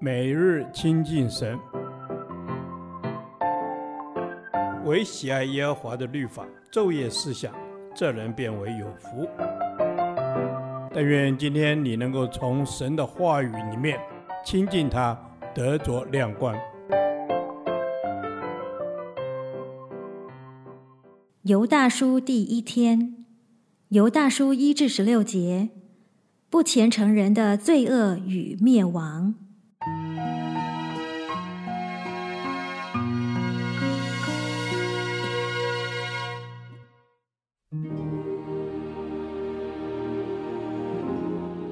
每日亲近神，唯喜爱耶和华的律法，昼夜思想，这人便为有福。但愿今天你能够从神的话语里面亲近他，得着亮光。犹大书第一天，犹大书一至十六节，不虔诚人的罪恶与灭亡。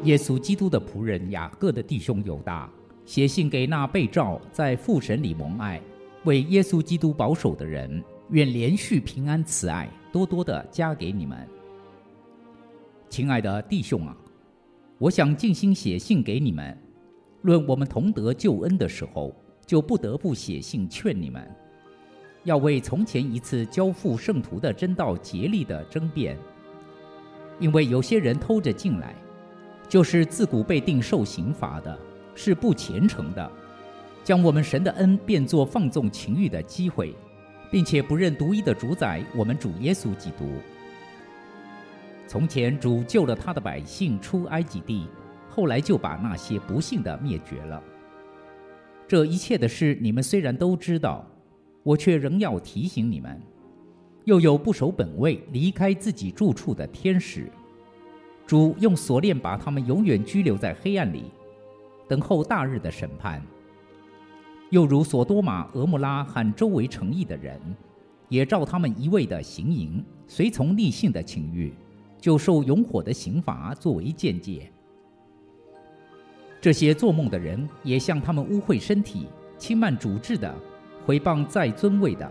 耶稣基督的仆人雅各的弟兄犹大，写信给那被召在父神里蒙爱、为耶稣基督保守的人，愿连续平安慈爱多多的加给你们。亲爱的弟兄啊，我想尽心写信给你们，论我们同得救恩的时候，就不得不写信劝你们，要为从前一次交付圣徒的真道竭力的争辩，因为有些人偷着进来。就是自古被定受刑罚的，是不虔诚的，将我们神的恩变作放纵情欲的机会，并且不认独一的主宰我们主耶稣基督。从前主救了他的百姓出埃及地，后来就把那些不幸的灭绝了。这一切的事你们虽然都知道，我却仍要提醒你们：又有不守本位、离开自己住处的天使。主用锁链把他们永远拘留在黑暗里，等候大日的审判。又如所多玛、蛾摩拉和周围城邑的人，也照他们一味的行淫，随从逆性的情欲，就受永火的刑罚作为鉴戒。这些做梦的人也像他们污秽身体、轻慢主治的、毁谤在尊位的。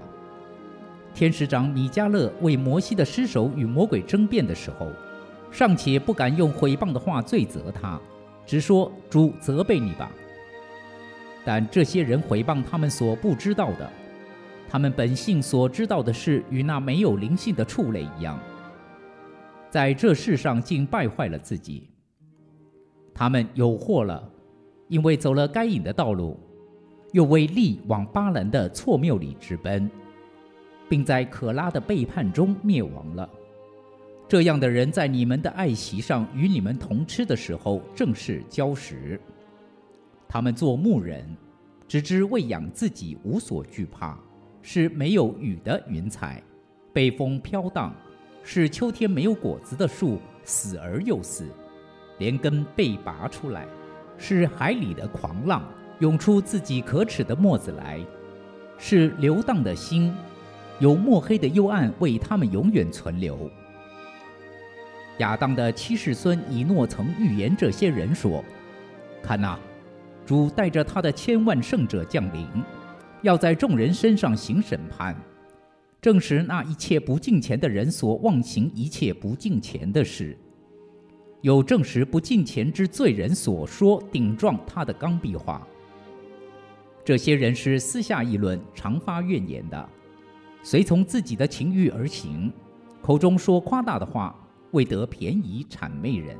天使长米迦勒为摩西的尸首与魔鬼争辩的时候，尚且不敢用毁谤的话罪责他，只说主责备你吧。但这些人毁谤他们所不知道的，他们本性所知道的事与那没有灵性的畜类一样，在这世上竟败坏了自己。他们有祸了，因为走了该隐的道路，又为利往巴兰的错谬里直奔，并在可拉的背叛中灭亡了。这样的人在你们的爱席上与你们同吃的时候，正是礁石。他们做牧人，只知喂养自己，无所惧怕，是没有雨的云彩，被风飘荡，是秋天没有果子的树，死而又死，连根被拔出来，是海里的狂浪，涌出自己可耻的沫子来，是流荡的心，有墨黑的幽暗为他们永远存留。亚当的七世孙以诺曾预言这些人说：“看呐，主带着他的千万圣者降临，要在众人身上行审判，证实那一切不敬虔的人所妄行一切不敬虔的事，有证实不敬虔之罪人所说顶撞他的刚愎话。这些人是私下议论，常发怨言的，随从自己的情欲而行，口中说夸大的话。”为得便宜谄媚人。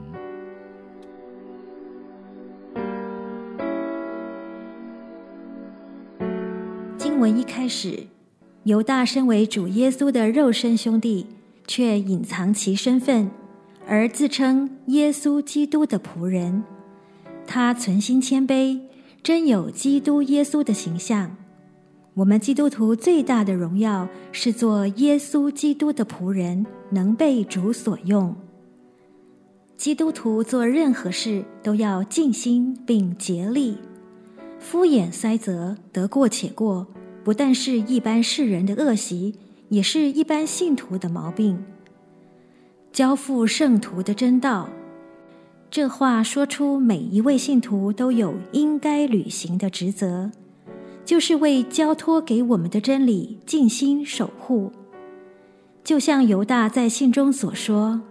经文一开始，犹大身为主耶稣的肉身兄弟，却隐藏其身份，而自称耶稣基督的仆人。他存心谦卑，真有基督耶稣的形象。我们基督徒最大的荣耀是做耶稣基督的仆人，能被主所用。基督徒做任何事都要尽心并竭力，敷衍塞责、得过且过，不但是一般世人的恶习，也是一般信徒的毛病。交付圣徒的真道，这话说出每一位信徒都有应该履行的职责。就是为交托给我们的真理尽心守护，就像犹大在信中所说：“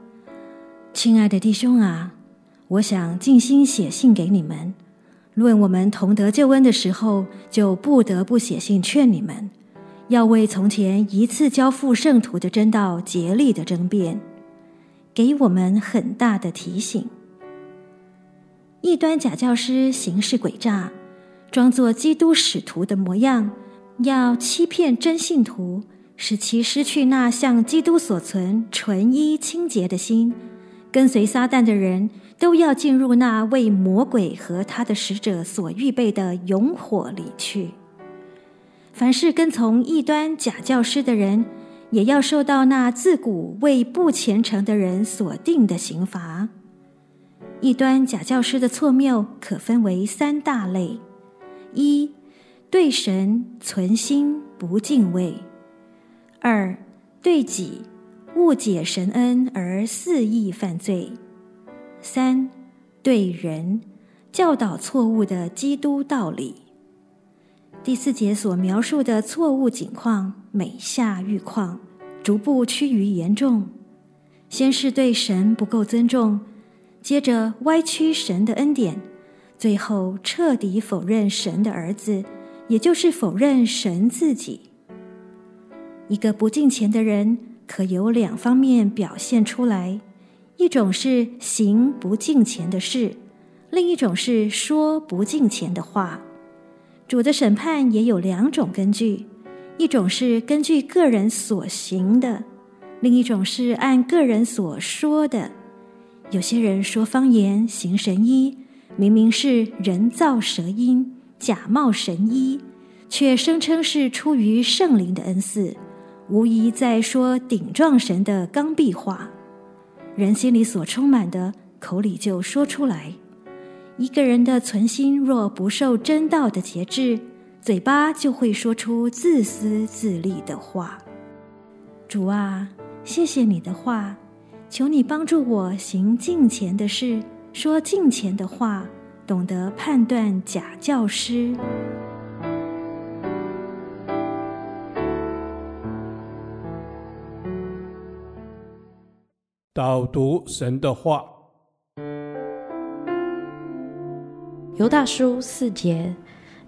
亲爱的弟兄啊，我想尽心写信给你们，论我们同得救恩的时候，就不得不写信劝你们，要为从前一次交付圣徒的真道竭力的争辩，给我们很大的提醒。异端假教师行事诡诈。”装作基督使徒的模样，要欺骗真信徒，使其失去那向基督所存纯一清洁的心。跟随撒旦的人都要进入那为魔鬼和他的使者所预备的永火里去。凡是跟从异端假教师的人，也要受到那自古为不虔诚的人所定的刑罚。异端假教师的错谬可分为三大类：对神存心不敬畏；二、对己误解神恩而肆意犯罪；三、对人教导错误的基督道理。第四节所描述的错误景况，每下愈况，逐步趋于严重。先是对神不够尊重。接着歪曲神的恩典，最后彻底否认神的儿子，也就是否认神自己。一个不敬虔的人，可由两方面表现出来：一种是行不敬虔的事，另一种是说不敬虔的话。主的审判也有两种根据：一种是根据个人所行的，另一种是按个人所说的。有些人说方言、行神医，明明是人造舌音、假冒神医，却声称是出于圣灵的恩赐，无疑在说顶撞神的刚愎话。人心里所充满的，口里就说出来。一个人的存心若不受真道的节制，嘴巴就会说出自私自利的话。主啊，谢谢你的话。求你帮助我行敬虔的事，说敬虔的话，懂得判断假教师。导读神的话，犹大书四节，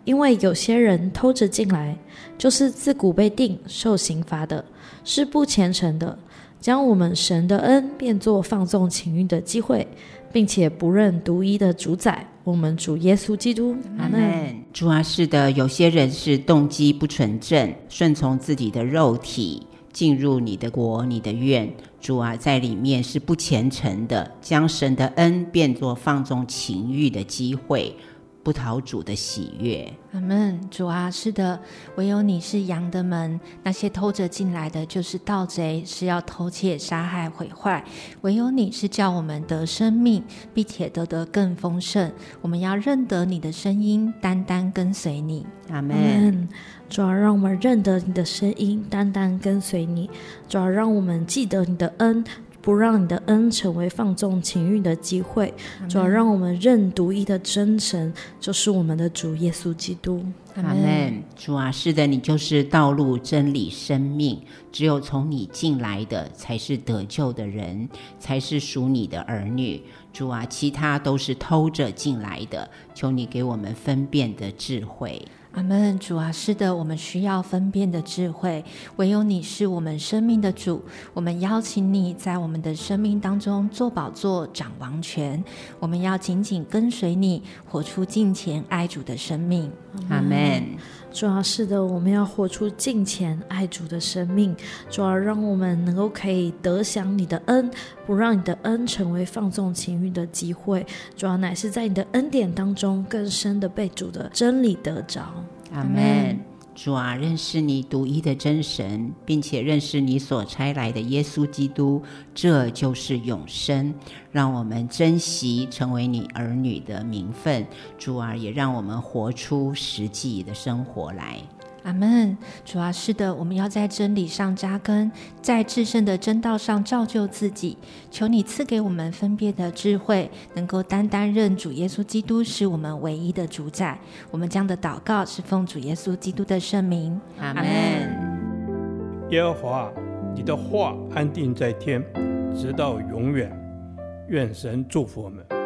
因为有些人偷着进来，就是自古被定受刑罚的，是不虔诚的。将我们神的恩变作放纵情欲的机会，并且不认独一的主宰，我们主耶稣基督。阿门。主啊，是的，有些人是动机不纯正，顺从自己的肉体，进入你的国、你的院。主啊，在里面是不虔诚的，将神的恩变作放纵情欲的机会。不讨主的喜悦。阿门。主啊，是的，唯有你是羊的门，那些偷着进来的就是盗贼，是要偷窃、杀害、毁坏。唯有你是叫我们得生命，并且得得更丰盛。我们要认得你的声音，单单跟随你。阿门。主啊，让我们认得你的声音，单单跟随你。主啊，让我们记得你的恩。不让你的恩成为放纵情欲的机会，主要让我们认独一的真神，就是我们的主耶稣基督。阿门。主啊，是的，你就是道路、真理、生命，只有从你进来的才是得救的人，才是属你的儿女。主啊，其他都是偷着进来的，求你给我们分辨的智慧。阿门，主啊，是的，我们需要分辨的智慧，唯有你是我们生命的主。我们邀请你在我们的生命当中做宝座、掌王权。我们要紧紧跟随你，活出敬虔爱主的生命。阿门。主啊，是的，我们要活出敬虔爱主的生命。主要，让我们能够可以得享你的恩，不让你的恩成为放纵情欲的机会。主要，乃是在你的恩典当中更深的被主的真理得着。阿门。主啊，认识你独一的真神，并且认识你所差来的耶稣基督，这就是永生。让我们珍惜成为你儿女的名分。主啊，也让我们活出实际的生活来。阿门。主啊，是的，我们要在真理上扎根，在至圣的真道上造就自己。求你赐给我们分辨的智慧，能够单单认主耶稣基督是我们唯一的主宰。我们将的祷告是奉主耶稣基督的圣名。阿门。耶和华，你的话安定在天，直到永远。愿神祝福我们。